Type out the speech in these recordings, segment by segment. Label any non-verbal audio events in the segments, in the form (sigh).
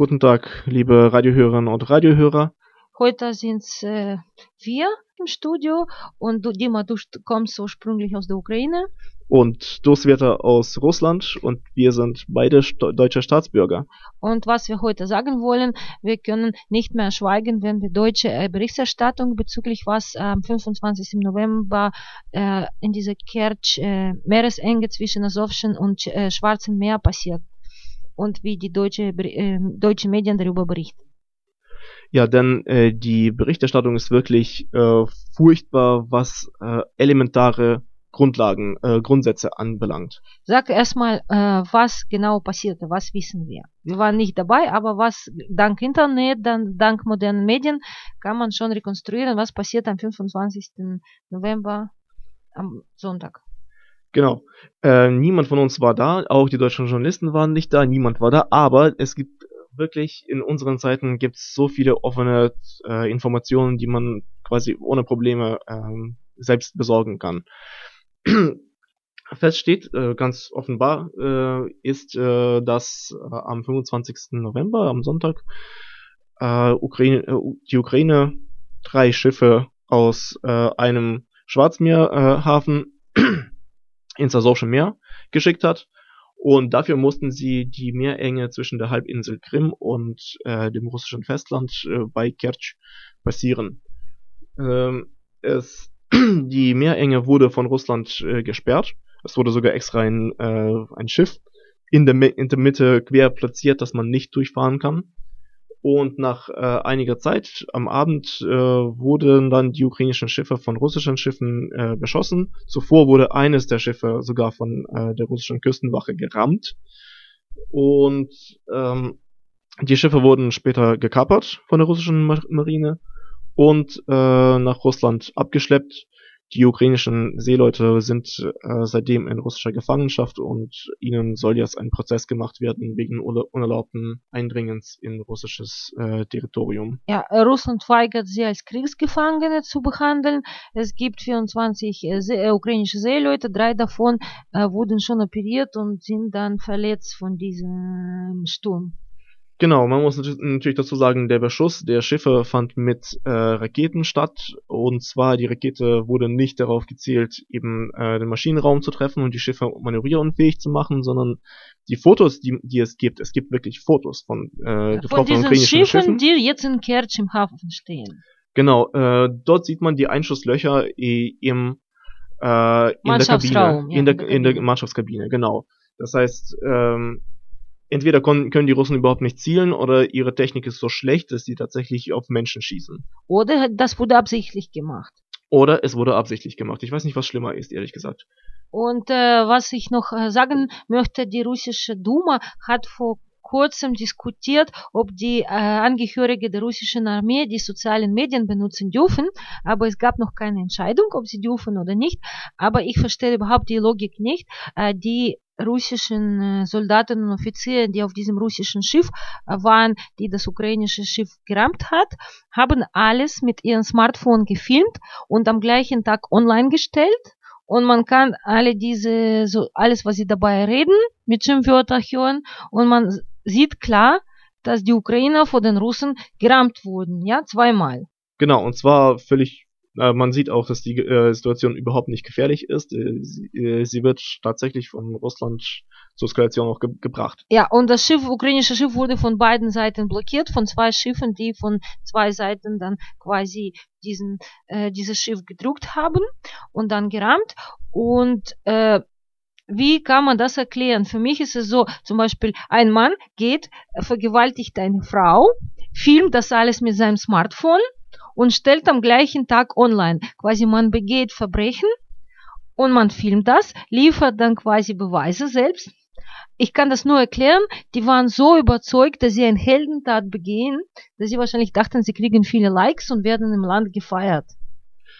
Guten Tag, liebe Radiohörerinnen und Radiohörer. Heute sind äh, wir im Studio und du, Dima, du kommst ursprünglich aus der Ukraine. Und Dosweta aus Russland und wir sind beide st deutsche Staatsbürger. Und was wir heute sagen wollen, wir können nicht mehr schweigen, wenn wir deutsche äh, Berichterstattung bezüglich was am 25. November äh, in dieser Kertsch äh, Meeresenge zwischen Asowschen und äh, Schwarzen Meer passiert und wie die deutsche, äh, deutsche Medien darüber berichten. Ja, denn äh, die Berichterstattung ist wirklich äh, furchtbar, was äh, elementare Grundlagen, äh, Grundsätze anbelangt. Sag erstmal, äh, was genau passierte, was wissen wir? Wir waren nicht dabei, aber was dank Internet, dann, dank modernen Medien kann man schon rekonstruieren, was passiert am 25. November am Sonntag. Genau. Äh, niemand von uns war da, auch die deutschen Journalisten waren nicht da, niemand war da, aber es gibt wirklich in unseren Zeiten gibt es so viele offene äh, Informationen, die man quasi ohne Probleme ähm, selbst besorgen kann. Fest steht, äh, ganz offenbar, äh, ist, äh, dass äh, am 25. November, am Sonntag, äh, Ukraine, äh, die Ukraine drei Schiffe aus äh, einem Schwarzmeerhafen ins Asowsche Meer geschickt hat. Und dafür mussten sie die Meerenge zwischen der Halbinsel Krim und äh, dem russischen Festland äh, bei Kertsch passieren. Ähm, es, (clears throat) die Meerenge wurde von Russland äh, gesperrt. Es wurde sogar extra ein, äh, ein Schiff in der, in der Mitte quer platziert, dass man nicht durchfahren kann. Und nach äh, einiger Zeit am Abend äh, wurden dann die ukrainischen Schiffe von russischen Schiffen äh, beschossen. Zuvor wurde eines der Schiffe sogar von äh, der russischen Küstenwache gerammt. Und ähm, die Schiffe wurden später gekapert von der russischen Marine und äh, nach Russland abgeschleppt die ukrainischen Seeleute sind äh, seitdem in russischer Gefangenschaft und ihnen soll jetzt ein Prozess gemacht werden wegen unerlaubten Eindringens in russisches äh, Territorium. Ja, Russland weigert sie als Kriegsgefangene zu behandeln. Es gibt 24 äh, See äh, ukrainische Seeleute, drei davon äh, wurden schon operiert und sind dann verletzt von diesem Sturm. Genau, man muss natürlich dazu sagen, der Beschuss der Schiffe fand mit äh, Raketen statt und zwar die Rakete wurde nicht darauf gezielt, eben äh, den Maschinenraum zu treffen und die Schiffe manövrierunfähig zu machen, sondern die Fotos, die, die es gibt, es gibt wirklich Fotos von äh, getroffenen von ukrainischen Schiffen, Schiffen, die jetzt in Kerch im Hafen stehen. Genau, äh, dort sieht man die Einschusslöcher im äh, in der Kabine, ja, in, der, in der Mannschaftskabine, genau. Das heißt, ähm, entweder können die Russen überhaupt nicht zielen oder ihre Technik ist so schlecht, dass sie tatsächlich auf Menschen schießen. Oder das wurde absichtlich gemacht. Oder es wurde absichtlich gemacht. Ich weiß nicht, was schlimmer ist, ehrlich gesagt. Und äh, was ich noch äh, sagen möchte, die russische Duma hat vor kurzem diskutiert, ob die äh, Angehörige der russischen Armee die sozialen Medien benutzen dürfen, aber es gab noch keine Entscheidung, ob sie dürfen oder nicht. Aber ich verstehe überhaupt die Logik nicht. Äh, die russischen Soldaten und Offiziere, die auf diesem russischen Schiff waren, die das ukrainische Schiff gerammt hat, haben alles mit ihrem Smartphone gefilmt und am gleichen Tag online gestellt. Und man kann alle diese, so alles, was sie dabei reden, mit Schimpfwörtern hören und man sieht klar, dass die Ukrainer vor den Russen gerammt wurden, ja, zweimal. Genau, und zwar völlig man sieht auch, dass die äh, Situation überhaupt nicht gefährlich ist. Äh, sie, äh, sie, wird tatsächlich von Russland zur Eskalation auch ge gebracht. Ja, und das Schiff, ukrainische Schiff wurde von beiden Seiten blockiert, von zwei Schiffen, die von zwei Seiten dann quasi diesen, äh, dieses Schiff gedruckt haben und dann gerammt. Und äh, wie kann man das erklären? Für mich ist es so, zum Beispiel ein Mann geht, vergewaltigt eine Frau, filmt das alles mit seinem Smartphone und stellt am gleichen Tag online. Quasi man begeht Verbrechen und man filmt das, liefert dann quasi Beweise selbst. Ich kann das nur erklären, die waren so überzeugt, dass sie eine Heldentat begehen, dass sie wahrscheinlich dachten, sie kriegen viele Likes und werden im Land gefeiert.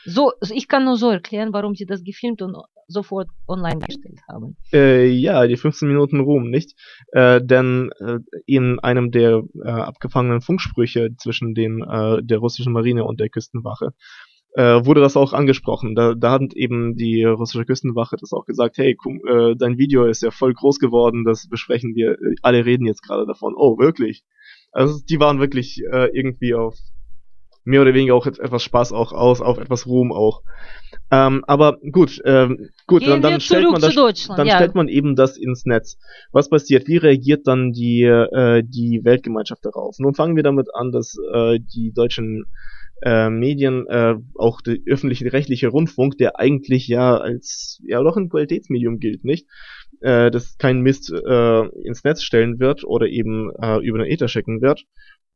So, ich kann nur so erklären, warum sie das gefilmt und sofort online gestellt haben. Äh, ja, die 15 Minuten Ruhm, nicht? Äh, denn äh, in einem der äh, abgefangenen Funksprüche zwischen den, äh, der russischen Marine und der Küstenwache äh, wurde das auch angesprochen. Da, da hat eben die russische Küstenwache das auch gesagt, hey, komm, dein Video ist ja voll groß geworden, das besprechen wir, alle reden jetzt gerade davon. Oh, wirklich? Also die waren wirklich irgendwie auf mehr oder weniger auch etwas Spaß auch aus, auf etwas Ruhm auch. Ähm, aber gut, ähm, gut, Gehen dann, dann stellt man das, dann ja. stellt man eben das ins Netz. Was passiert? Wie reagiert dann die äh, die Weltgemeinschaft darauf? Nun fangen wir damit an, dass äh, die deutschen äh, Medien, äh, auch der öffentliche rechtliche Rundfunk, der eigentlich ja als ja doch ein Qualitätsmedium gilt, nicht? Äh, das kein Mist äh, ins Netz stellen wird oder eben äh, über den Ether schicken wird.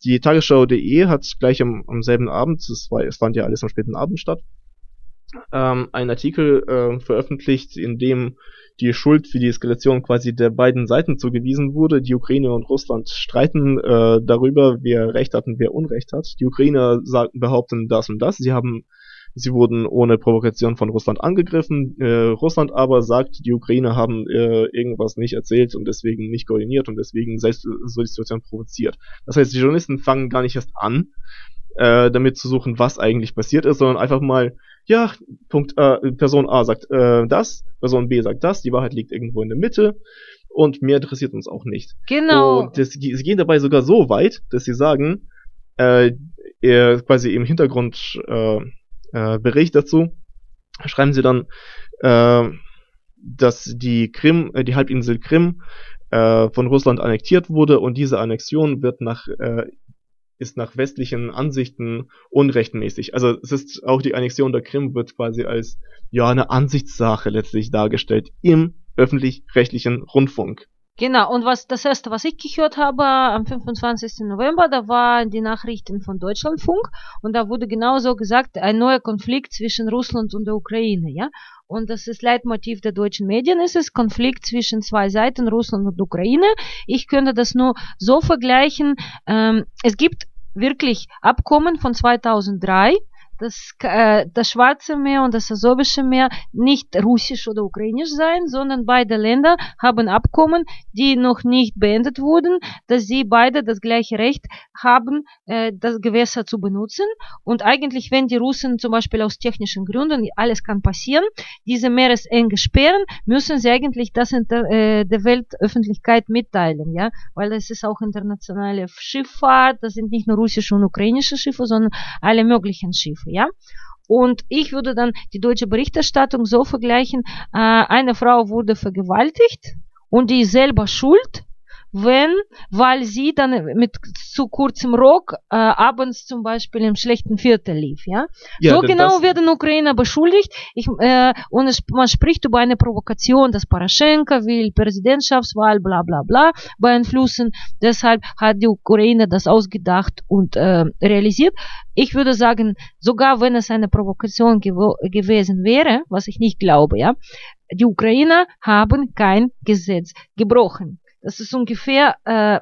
Die Tagesschau.de hat gleich am, am selben Abend, es, war, es fand ja alles am späten Abend statt, ähm, einen Artikel äh, veröffentlicht, in dem die Schuld für die Eskalation quasi der beiden Seiten zugewiesen wurde. Die Ukraine und Russland streiten äh, darüber, wer Recht hat und wer Unrecht hat. Die Ukrainer sagen, behaupten das und das. Sie haben Sie wurden ohne Provokation von Russland angegriffen. Äh, Russland aber sagt, die Ukrainer haben äh, irgendwas nicht erzählt und deswegen nicht koordiniert und deswegen sei so die Situation provoziert. Das heißt, die Journalisten fangen gar nicht erst an, äh, damit zu suchen, was eigentlich passiert ist, sondern einfach mal, ja, Punkt äh, Person A sagt äh, das, Person B sagt das, die Wahrheit liegt irgendwo in der Mitte und mehr interessiert uns auch nicht. Genau. Und das, sie gehen dabei sogar so weit, dass sie sagen, äh, quasi im Hintergrund äh, äh, Bericht dazu schreiben sie dann, äh, dass die Krim, äh, die Halbinsel Krim äh, von Russland annektiert wurde und diese Annexion wird nach äh, ist nach westlichen Ansichten unrechtmäßig. Also es ist auch die Annexion der Krim wird quasi als ja eine Ansichtssache letztlich dargestellt im öffentlich-rechtlichen Rundfunk. Genau, und was das erste, was ich gehört habe am 25. November, da waren die Nachrichten von Deutschlandfunk und da wurde genauso gesagt, ein neuer Konflikt zwischen Russland und der Ukraine, ja. Und das ist Leitmotiv der deutschen Medien, ist es Konflikt zwischen zwei Seiten, Russland und Ukraine. Ich könnte das nur so vergleichen. Ähm, es gibt wirklich Abkommen von 2003, dass äh, das Schwarze Meer und das Asowische Meer nicht russisch oder ukrainisch sein, sondern beide Länder haben Abkommen, die noch nicht beendet wurden, dass sie beide das gleiche Recht haben, äh, das Gewässer zu benutzen. Und eigentlich, wenn die Russen zum Beispiel aus technischen Gründen, alles kann passieren, diese Meeresenge sperren, müssen sie eigentlich das inter, äh, der Weltöffentlichkeit mitteilen, ja, weil es ist auch internationale Schifffahrt, das sind nicht nur russische und ukrainische Schiffe, sondern alle möglichen Schiffe ja. Und ich würde dann die deutsche Berichterstattung so vergleichen, äh, eine Frau wurde vergewaltigt und die ist selber schuld, wenn, weil sie dann mit zu kurzem Rock äh, abends zum Beispiel im schlechten Viertel lief, ja. Ja, so genau werden Ukrainer beschuldigt. Ich, äh, und es, man spricht über eine Provokation, dass Poroschenko will Präsidentschaftswahl, bla bla bla, beeinflussen. Deshalb hat die Ukraine das ausgedacht und äh, realisiert. Ich würde sagen, sogar wenn es eine Provokation gewo- gewesen wäre, was ich nicht glaube, ja, die Ukrainer haben kein Gesetz gebrochen. Das ist ungefähr äh,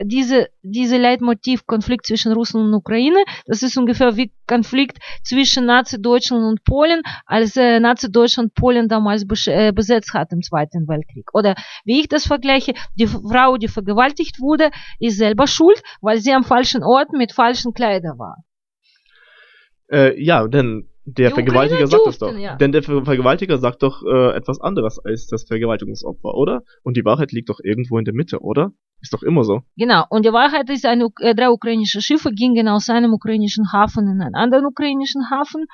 diese, diese Leitmotiv-Konflikt zwischen Russland und Ukraine, das ist ungefähr wie Konflikt zwischen Nazi-Deutschland und Polen, als äh, Nazi-Deutschland Polen damals äh, besetzt hat im Zweiten Weltkrieg. Oder wie ich das vergleiche, die Frau, die vergewaltigt wurde, ist selber schuld, weil sie am falschen Ort mit falschen Kleidern war. Äh, ja, denn der Die Vergewaltiger sagt es doch. ja. Denn der Ver Vergewaltiger sagt doch äh, etwas anderes als das Vergewaltigungsopfer, oder? Und die Wahrheit liegt doch irgendwo in der Mitte, oder? Ist doch immer so. Genau, und die Wahrheit ist, eine, äh, drei ukrainische Schiffe gingen aus einem ukrainischen Hafen in einen anderen ukrainischen Hafen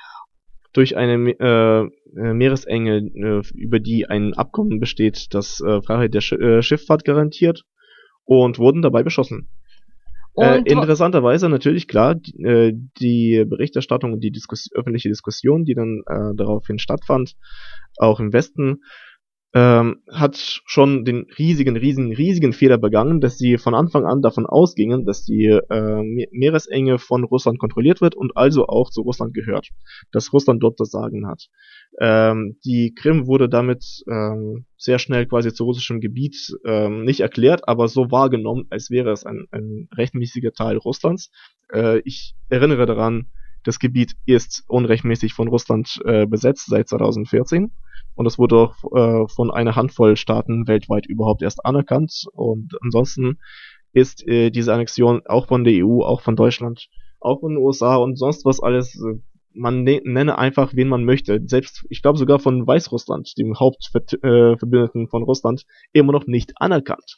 Durch eine äh, äh, Meeresenge, äh, über die ein Abkommen besteht, das äh, Freiheit der Sch äh, Schifffahrt garantiert, und wurden dabei beschossen. Äh, interessanterweise natürlich klar, die, äh, die Berichterstattung und die Diskus öffentliche Diskussion, die dann äh, daraufhin stattfand, auch im Westen, ähm, hat schon den riesigen, riesigen, riesigen Fehler begangen, dass sie von Anfang an davon ausgingen, dass die äh, Me- Meeresenge von Russland kontrolliert wird und also auch zu Russland gehört, dass Russland dort das Sagen hat. Ähm, die Krim wurde damit ähm, sehr schnell quasi zu russischem Gebiet ähm, nicht erklärt, aber so wahrgenommen, als wäre es ein, ein rechtmäßiger Teil Russlands. Äh, ich erinnere daran, das Gebiet ist unrechtmäßig von Russland äh, besetzt seit 2014 und es wurde auch äh, von einer Handvoll Staaten weltweit überhaupt erst anerkannt und ansonsten ist äh, diese Annexion auch von der EU, auch von Deutschland, auch von den USA und sonst was alles äh, man ne nenne einfach, wen man möchte. Selbst, ich glaube sogar von Weißrussland, dem Hauptverbündeten von Russland, immer noch nicht anerkannt.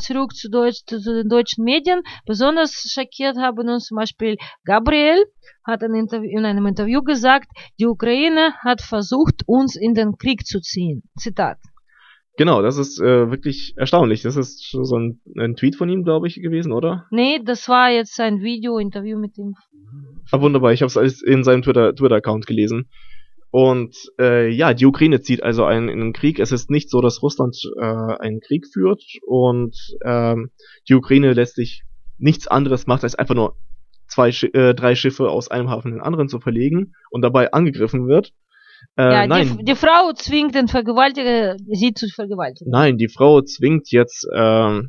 Zurück zu, Deutsch, zu den deutschen Medien. Besonders schockiert haben uns zum Beispiel Gabriel, hat in, Interview, in einem Interview gesagt, die Ukraine hat versucht, uns in den Krieg zu ziehen. Zitat. Genau, das ist äh, wirklich erstaunlich. Das ist so ein, ein Tweet von ihm, glaube ich, gewesen, oder? Nee, das war jetzt ein Video-Interview mit ihm. Ah, wunderbar. Ich habe es in seinem Twitter-Account Twitter gelesen. Und äh, ja, die Ukraine zieht also einen in einen Krieg. Es ist nicht so, dass Russland äh, einen Krieg führt und ähm, die Ukraine letztlich nichts anderes macht, als einfach nur zwei, äh, drei Schiffe aus einem Hafen in den anderen zu verlegen und dabei angegriffen wird. Äh, ja, nein. Die, die, Frau zwingt den Vergewaltiger, sie zu vergewaltigen. Nein, die Frau zwingt jetzt, äh,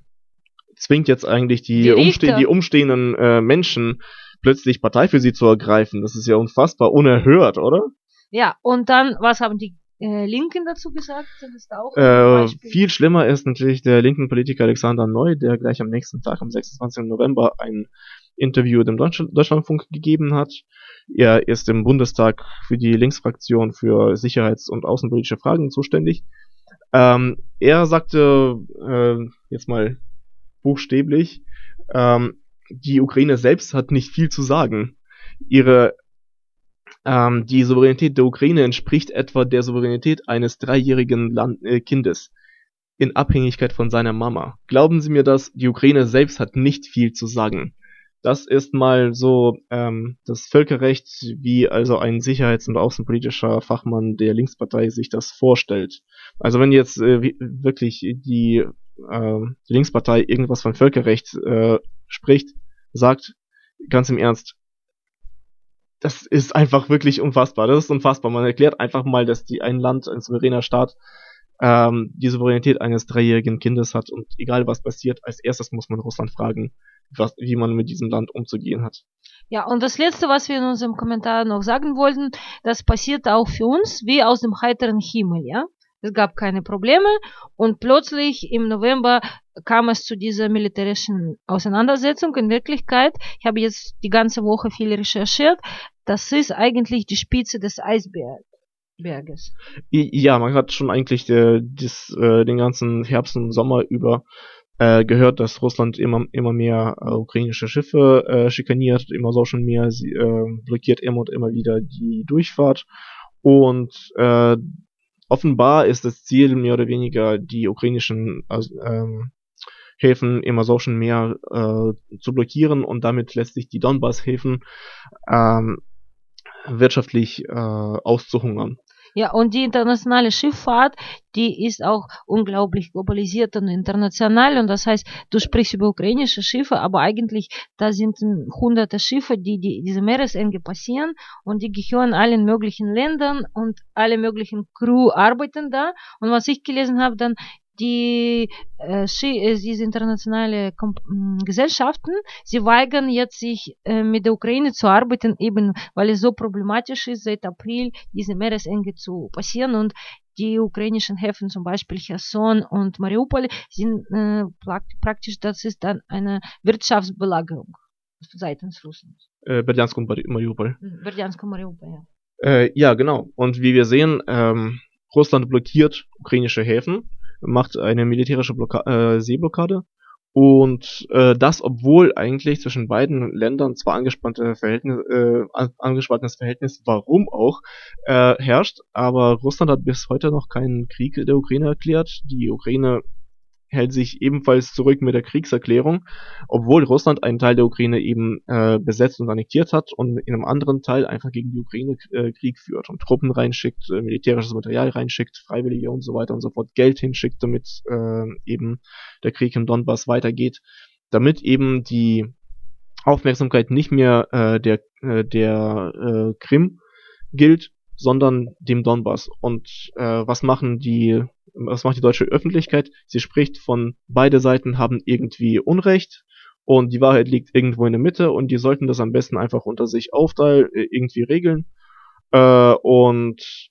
zwingt jetzt eigentlich die, die, umste die umstehenden äh, Menschen plötzlich Partei für sie zu ergreifen. Das ist ja unfassbar unerhört, oder? Ja, und dann, was haben die äh, Linken dazu gesagt? Das ist auch äh, viel schlimmer ist natürlich der linken Politiker Alexander Neu, der gleich am nächsten Tag, am 26. November, ein Interview dem Deutschland Deutschlandfunk gegeben hat. Er ist im Bundestag für die Linksfraktion für sicherheits- und außenpolitische Fragen zuständig. Ähm, er sagte äh, jetzt mal buchstäblich, ähm, die Ukraine selbst hat nicht viel zu sagen. Ihre ähm, die Souveränität der Ukraine entspricht etwa der Souveränität eines dreijährigen Land äh, Kindes in Abhängigkeit von seiner Mama. Glauben Sie mir das, die Ukraine selbst hat nicht viel zu sagen. Das ist mal so ähm, das Völkerrecht, wie also ein sicherheits- und außenpolitischer Fachmann der Linkspartei sich das vorstellt. Also wenn jetzt äh, wirklich die, äh, die Linkspartei irgendwas von Völkerrecht äh, spricht, sagt, ganz im Ernst, das ist einfach wirklich unfassbar. Das ist unfassbar. Man erklärt einfach mal, dass die ein Land, ein souveräner Staat, ähm, die Souveränität eines dreijährigen Kindes hat und egal was passiert, als erstes muss man Russland fragen, was, wie man mit diesem Land umzugehen hat. Ja, und das Letzte, was wir in unserem Kommentar noch sagen wollten, das passiert auch für uns wie aus dem heiteren Himmel, ja. Es gab keine Probleme und plötzlich im November kam es zu dieser militärischen Auseinandersetzung. In Wirklichkeit, ich habe jetzt die ganze Woche viel recherchiert, das ist eigentlich die Spitze des Eisberges. Ja, man hat schon eigentlich äh, dis, äh, den ganzen Herbst und Sommer über äh, gehört, dass Russland immer immer mehr äh, ukrainische Schiffe äh, schikaniert, immer so schon mehr, sie äh, blockiert immer und immer wieder die Durchfahrt und äh, offenbar ist das Ziel mehr oder weniger die ukrainischen also, ähm, Häfen im Asowschen Meer äh, zu blockieren und damit lässt sich die Donbass-Häfen ähm, wirtschaftlich äh, auszuhungern. Ja, und die internationale Schifffahrt, die ist auch unglaublich globalisiert und international. Und das heißt, du sprichst über ukrainische Schiffe, aber eigentlich da sind hunderte Schiffe, die, die diese Meeresenge passieren und die gehören allen möglichen Ländern und alle möglichen Crew arbeiten da. Und was ich gelesen habe, dann die äh, äh, diese internationale Kom Gesellschaften, sie weigern jetzt sich äh, mit der Ukraine zu arbeiten, eben weil es so problematisch ist, seit April diese Meeresenge zu passieren und die ukrainischen Häfen, zum Beispiel Cherson und Mariupol, sind äh, praktisch, das ist dann eine Wirtschaftsbelagerung seitens Russlands. Äh, Berdiansk und Mariupol. Berdiansk und Mariupol, ja. Äh, ja, genau. Und wie wir sehen, ähm, Russland blockiert ukrainische Häfen macht eine militärische Blocka äh, Seeblockade. Und äh, das, obwohl eigentlich zwischen beiden Ländern zwar angespannte Verhältnis, äh, angespanntes Verhältnis, warum auch, äh, herrscht, aber Russland hat bis heute noch keinen Krieg der Ukraine erklärt. Die Ukraine hält sich ebenfalls zurück mit der Kriegserklärung, obwohl Russland einen Teil der Ukraine eben äh, besetzt und annektiert hat und in einem anderen Teil einfach gegen die Ukraine äh, Krieg führt und Truppen reinschickt, äh, militärisches Material reinschickt, Freiwillige und so weiter und so fort, Geld hinschickt, damit äh, eben der Krieg im Donbass weitergeht, damit eben die Aufmerksamkeit nicht mehr äh, der äh, der äh, Krim gilt, sondern dem Donbass. Und äh, was machen die was macht die deutsche Öffentlichkeit? Sie spricht von beide Seiten haben irgendwie Unrecht und die Wahrheit liegt irgendwo in der Mitte und die sollten das am besten einfach unter sich aufteilen, äh, irgendwie regeln. Äh, und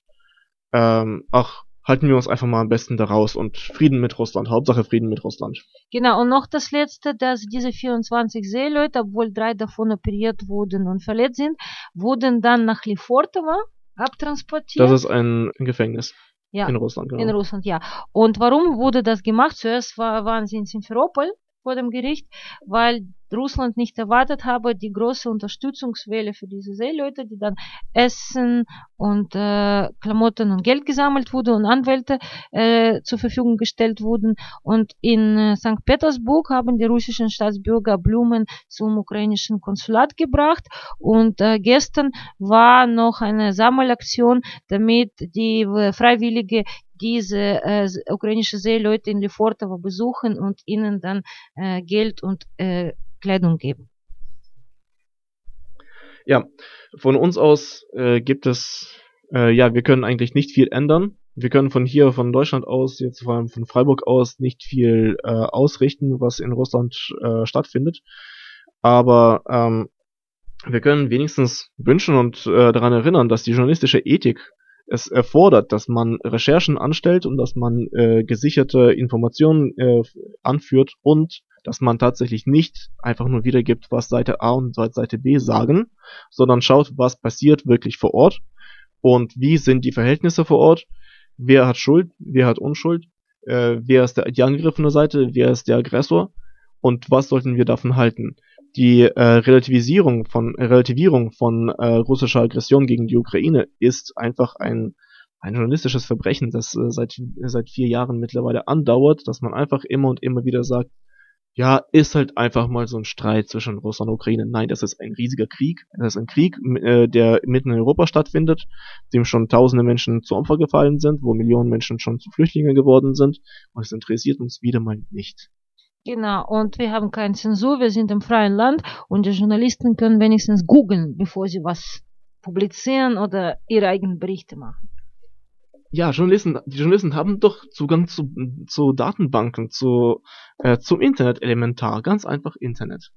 ähm, ach, halten wir uns einfach mal am besten da raus und Frieden mit Russland, Hauptsache Frieden mit Russland. Genau, und noch das Letzte, dass diese 24 Seeleute, obwohl drei davon operiert wurden und verletzt sind, wurden dann nach Lefortovo abtransportiert. Das ist ein Gefängnis. Ja, in Russland, genau. in Russland, ja. Und warum wurde das gemacht? Zuerst war, waren sie in Simferopol vor dem Gericht, weil Russland nicht erwartet habe, die große Unterstützungswelle für diese Seeleute, die dann Essen und äh, Klamotten und Geld gesammelt wurde und Anwälte äh, zur Verfügung gestellt wurden. Und in äh, St. Petersburg haben die russischen Staatsbürger Blumen zum ukrainischen Konsulat gebracht. Und äh, gestern war noch eine Sammelaktion, damit die äh, Freiwillige diese äh, ukrainische Seeleute in Lefortovo besuchen und ihnen dann äh, Geld und äh, Kleidung geben. Ja, von uns aus äh, gibt es, äh, ja, wir können eigentlich nicht viel ändern. Wir können von hier, von Deutschland aus, jetzt vor allem von Freiburg aus, nicht viel äh, ausrichten, was in Russland äh, stattfindet. Aber ähm, wir können wenigstens wünschen und äh, daran erinnern, dass die journalistische Ethik es erfordert, dass man Recherchen anstellt und dass man äh, gesicherte Informationen äh, anführt und dass man tatsächlich nicht einfach nur wiedergibt, was Seite A und Seite B sagen, sondern schaut, was passiert wirklich vor Ort und wie sind die Verhältnisse vor Ort, wer hat Schuld, wer hat Unschuld, äh, wer ist der, die angegriffene Seite, wer ist der Aggressor und was sollten wir davon halten die äh, Relativisierung von Relativierung von äh, russischer Aggression gegen die Ukraine ist einfach ein ein journalistisches Verbrechen, das äh, seit seit vier Jahren mittlerweile andauert, dass man einfach immer und immer wieder sagt, ja, ist halt einfach mal so ein Streit zwischen Russland und Ukraine. Nein, das ist ein riesiger Krieg. Das ist ein Krieg, äh, der mitten in Europa stattfindet, dem schon tausende Menschen zu Opfer gefallen sind, wo Millionen Menschen schon zu Flüchtlingen geworden sind. Und es interessiert uns wieder mal nicht. Genau, und wir haben keine Zensur, wir sind im freien Land und die Journalisten können wenigstens googeln, bevor sie was publizieren oder ihre eigenen Berichte machen. Ja, Journalisten, die Journalisten haben doch Zugang zu, zu Datenbanken, zu, äh, zum Internet elementar, ganz einfach Internet.